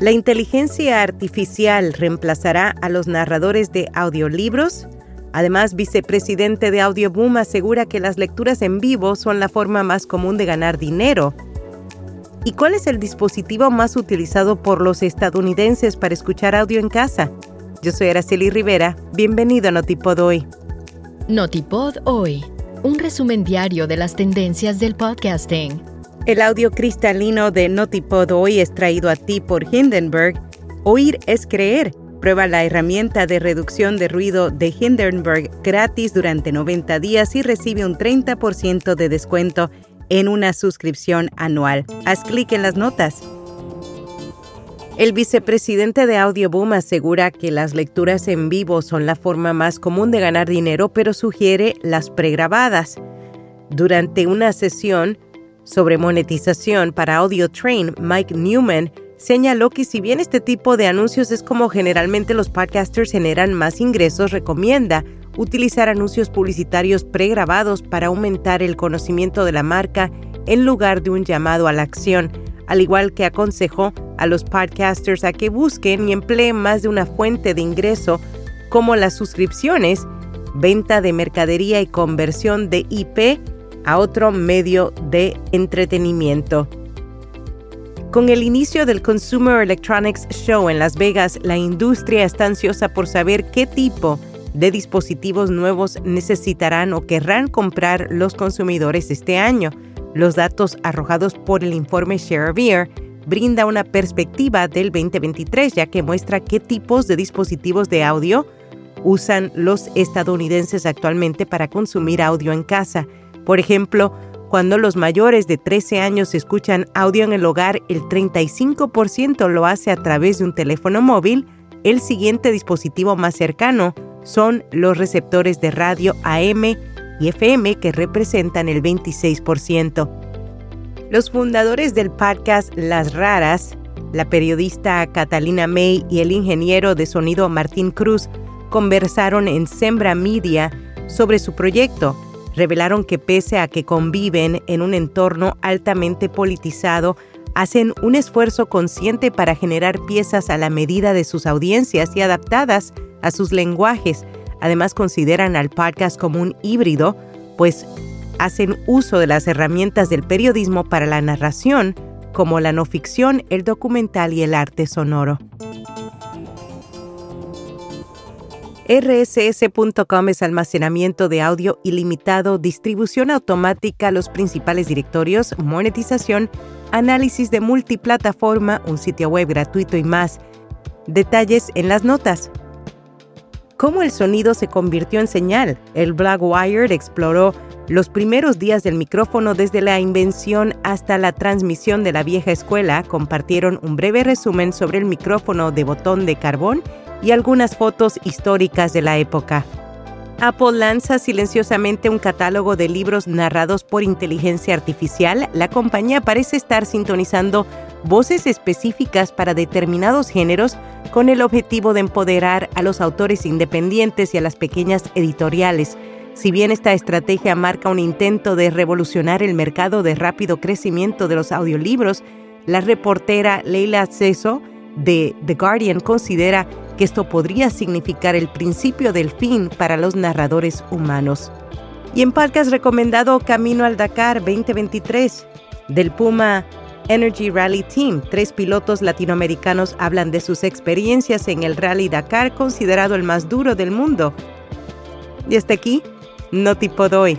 ¿La inteligencia artificial reemplazará a los narradores de audiolibros? Además, vicepresidente de Audioboom asegura que las lecturas en vivo son la forma más común de ganar dinero. ¿Y cuál es el dispositivo más utilizado por los estadounidenses para escuchar audio en casa? Yo soy Araceli Rivera. Bienvenido a Notipod Hoy. Notipod Hoy, un resumen diario de las tendencias del podcasting el audio cristalino de Notipod hoy es traído a ti por Hindenburg. Oír es creer. Prueba la herramienta de reducción de ruido de Hindenburg gratis durante 90 días y recibe un 30% de descuento en una suscripción anual. Haz clic en las notas. El vicepresidente de Audioboom asegura que las lecturas en vivo son la forma más común de ganar dinero, pero sugiere las pregrabadas. Durante una sesión, sobre monetización para Audio Train, Mike Newman señaló que si bien este tipo de anuncios es como generalmente los podcasters generan más ingresos, recomienda utilizar anuncios publicitarios pregrabados para aumentar el conocimiento de la marca en lugar de un llamado a la acción, al igual que aconsejó a los podcasters a que busquen y empleen más de una fuente de ingreso como las suscripciones, venta de mercadería y conversión de IP a otro medio de entretenimiento. Con el inicio del Consumer Electronics Show en Las Vegas, la industria está ansiosa por saber qué tipo de dispositivos nuevos necesitarán o querrán comprar los consumidores este año. Los datos arrojados por el informe Share of Ear brinda una perspectiva del 2023 ya que muestra qué tipos de dispositivos de audio usan los estadounidenses actualmente para consumir audio en casa. Por ejemplo, cuando los mayores de 13 años escuchan audio en el hogar, el 35% lo hace a través de un teléfono móvil. El siguiente dispositivo más cercano son los receptores de radio AM y FM que representan el 26%. Los fundadores del podcast Las Raras, la periodista Catalina May y el ingeniero de sonido Martín Cruz conversaron en Sembra Media sobre su proyecto revelaron que pese a que conviven en un entorno altamente politizado, hacen un esfuerzo consciente para generar piezas a la medida de sus audiencias y adaptadas a sus lenguajes. Además consideran al podcast como un híbrido, pues hacen uso de las herramientas del periodismo para la narración, como la no ficción, el documental y el arte sonoro. rss.com es almacenamiento de audio ilimitado, distribución automática a los principales directorios, monetización, análisis de multiplataforma, un sitio web gratuito y más. Detalles en las notas. ¿Cómo el sonido se convirtió en señal? El Black Wired exploró los primeros días del micrófono desde la invención hasta la transmisión de la vieja escuela. Compartieron un breve resumen sobre el micrófono de botón de carbón y algunas fotos históricas de la época. Apple lanza silenciosamente un catálogo de libros narrados por inteligencia artificial. La compañía parece estar sintonizando voces específicas para determinados géneros con el objetivo de empoderar a los autores independientes y a las pequeñas editoriales. Si bien esta estrategia marca un intento de revolucionar el mercado de rápido crecimiento de los audiolibros, la reportera Leila Ceso de The Guardian considera esto podría significar el principio del fin para los narradores humanos. Y en podcast recomendado Camino al Dakar 2023 del Puma Energy Rally Team. Tres pilotos latinoamericanos hablan de sus experiencias en el Rally Dakar, considerado el más duro del mundo. Y hasta aquí, no tipo doy.